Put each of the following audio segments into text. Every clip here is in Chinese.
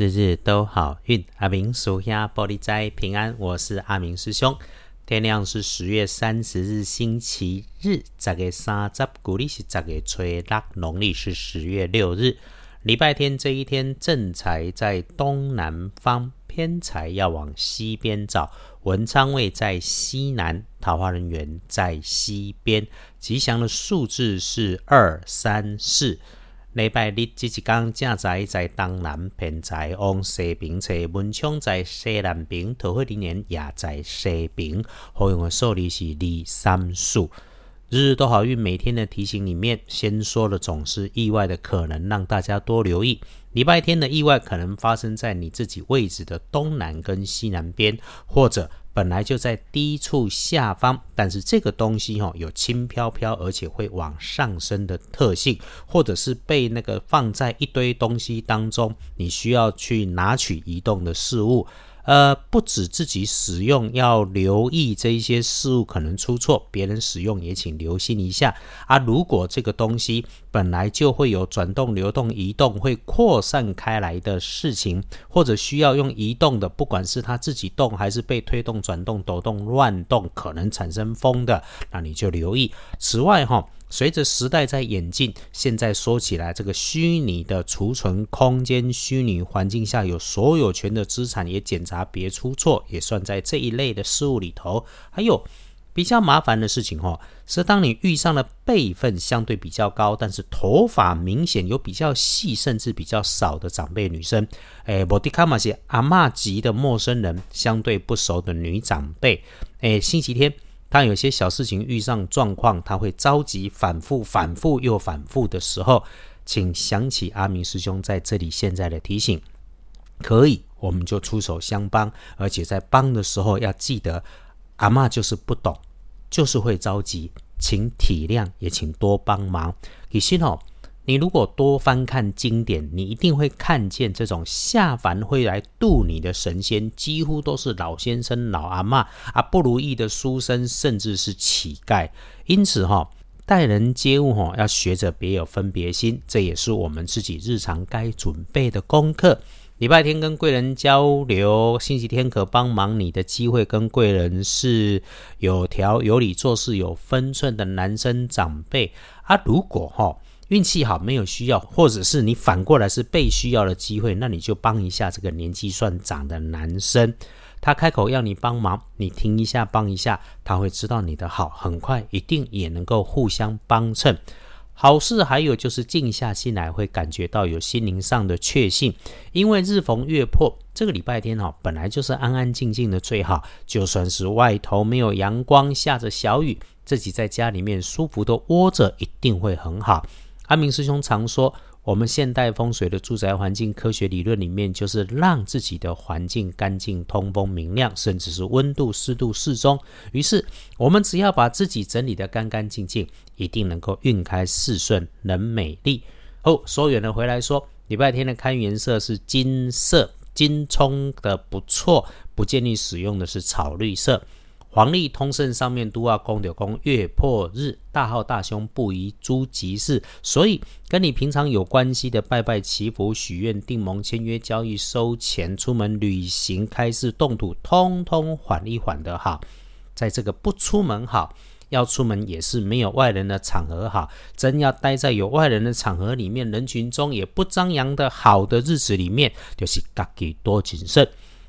日日都好运，阿明属下玻璃斋平安。我是阿明师兄。天亮是十月三十日，星期日。十月三十，古历是十月初六，农历是十月六日，礼拜天这一天，正财在东南方，偏财要往西边找。文昌位在西南，桃花人员在西边。吉祥的数字是二三四。礼拜日这一天，正在在东南偏在往西边车，文昌在西南边，桃花人缘也在西边。好用的数字是二三四。日日都好运，每天的提醒里面，先说的总是意外的可能，让大家多留意。礼拜天的意外可能发生在你自己位置的东南跟西南边，或者。本来就在低处下方，但是这个东西哈有轻飘飘，而且会往上升的特性，或者是被那个放在一堆东西当中，你需要去拿取移动的事物。呃，不止自己使用要留意这一些事物可能出错，别人使用也请留心一下啊。如果这个东西本来就会有转动、流动、移动，会扩散开来的事情，或者需要用移动的，不管是它自己动还是被推动、转动、抖动、乱动，可能产生风的，那你就留意。此外，哈。随着时代在演进，现在说起来，这个虚拟的储存空间、虚拟环境下有所有权的资产也检查别出错，也算在这一类的事物里头。还有比较麻烦的事情哈，是当你遇上了辈分相对比较高，但是头发明显有比较细，甚至比较少的长辈女生，诶，莫迪卡玛些阿嬷级的陌生人，相对不熟的女长辈，诶，星期天。当有些小事情遇上状况，他会着急，反复、反复又反复的时候，请想起阿明师兄在这里现在的提醒，可以，我们就出手相帮，而且在帮的时候要记得，阿妈就是不懂，就是会着急，请体谅，也请多帮忙。其实哦。你如果多翻看经典，你一定会看见这种下凡会来渡你的神仙，几乎都是老先生、老阿妈啊，不如意的书生，甚至是乞丐。因此，哈，待人接物，哈，要学着别有分别心，这也是我们自己日常该准备的功课。礼拜天跟贵人交流，星期天可帮忙你的机会，跟贵人是有条有理、做事有分寸的男生长辈啊。如果哈。运气好，没有需要，或者是你反过来是被需要的机会，那你就帮一下这个年纪算长的男生。他开口要你帮忙，你听一下，帮一下，他会知道你的好，很快一定也能够互相帮衬。好事还有就是静下心来，会感觉到有心灵上的确信，因为日逢月破，这个礼拜天哈，本来就是安安静静的最好。就算是外头没有阳光，下着小雨，自己在家里面舒服的窝着，一定会很好。阿明师兄常说，我们现代风水的住宅环境科学理论里面，就是让自己的环境干净、通风、明亮，甚至是温度、湿度适中。于是，我们只要把自己整理得干干净净，一定能够运开事顺，能美丽。哦，说远了回来说，礼拜天的看颜色是金色，金冲的不错，不建议使用的是草绿色。黄历通胜上面都要公的公月破日，大号大凶不宜诸吉事，所以跟你平常有关系的拜拜祈福许愿订盟签约交易收钱出门旅行开市动土，通通缓一缓的哈。在这个不出门好，要出门也是没有外人的场合好，真要待在有外人的场合里面，人群中也不张扬的好的日子里面，就是自己多谨慎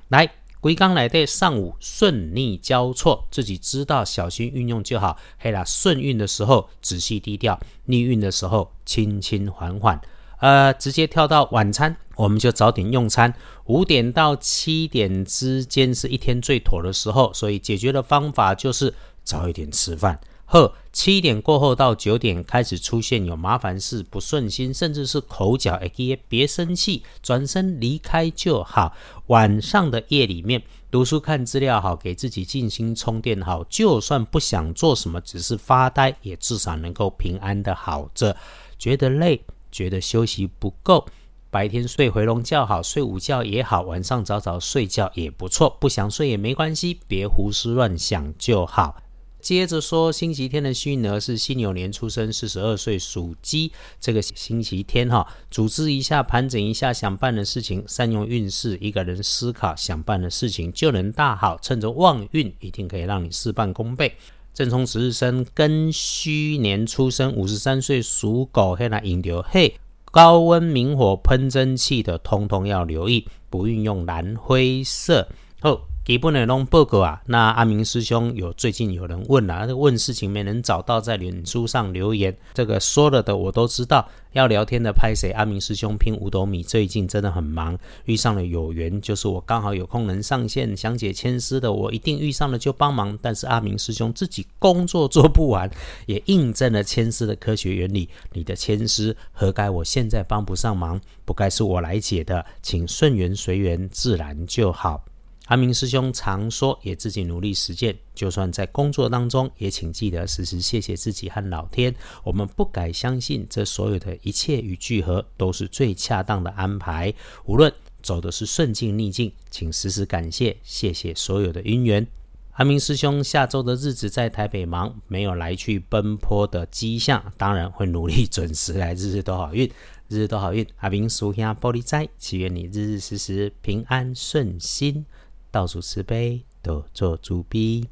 来。归刚来的上午顺逆交错，自己知道小心运用就好。嘿啦，顺运的时候仔细低调，逆运的时候轻轻缓缓。呃，直接跳到晚餐，我们就早点用餐。五点到七点之间是一天最妥的时候，所以解决的方法就是早一点吃饭。呵，七点过后到九点开始出现有麻烦事、不顺心，甚至是口角，哎，别生气，转身离开就好。晚上的夜里面读书看资料好，给自己静心充电好。就算不想做什么，只是发呆，也至少能够平安的好着。觉得累，觉得休息不够，白天睡回笼觉好，睡午觉也好，晚上早早睡觉也不错。不想睡也没关系，别胡思乱想就好。接着说，星期天的幸运儿是辛牛年出生，四十二岁，属鸡。这个星期天哈，组织一下，盘整一下想办的事情，善用运势，一个人思考想办的事情就能大好。趁着旺运，一定可以让你事半功倍。正冲值日生庚戌年出生，五十三岁，属狗。黑来引流嘿，高温明火喷蒸汽的，通通要留意，不运用蓝灰色。后。基本的拢报告啊，那阿明师兄有最近有人问了，问事情没能找到，在脸书上留言，这个说了的我都知道。要聊天的拍谁？阿明师兄拼五斗米，最近真的很忙，遇上了有缘，就是我刚好有空能上线讲解千丝的，我一定遇上了就帮忙。但是阿明师兄自己工作做不完，也印证了千丝的科学原理。你的千丝何该我现在帮不上忙？不该是我来解的，请顺缘随缘，自然就好。阿明师兄常说，也自己努力实践。就算在工作当中，也请记得时时谢谢自己和老天。我们不改相信，这所有的一切与聚合都是最恰当的安排。无论走的是顺境逆境，请时时感谢，谢谢所有的因缘。阿明师兄下周的日子在台北忙，没有来去奔波的迹象，当然会努力准时来，日日都好运，日日都好运。阿明叔兄玻璃斋，祈愿你日日时时平安顺心。倒数十杯都做主宾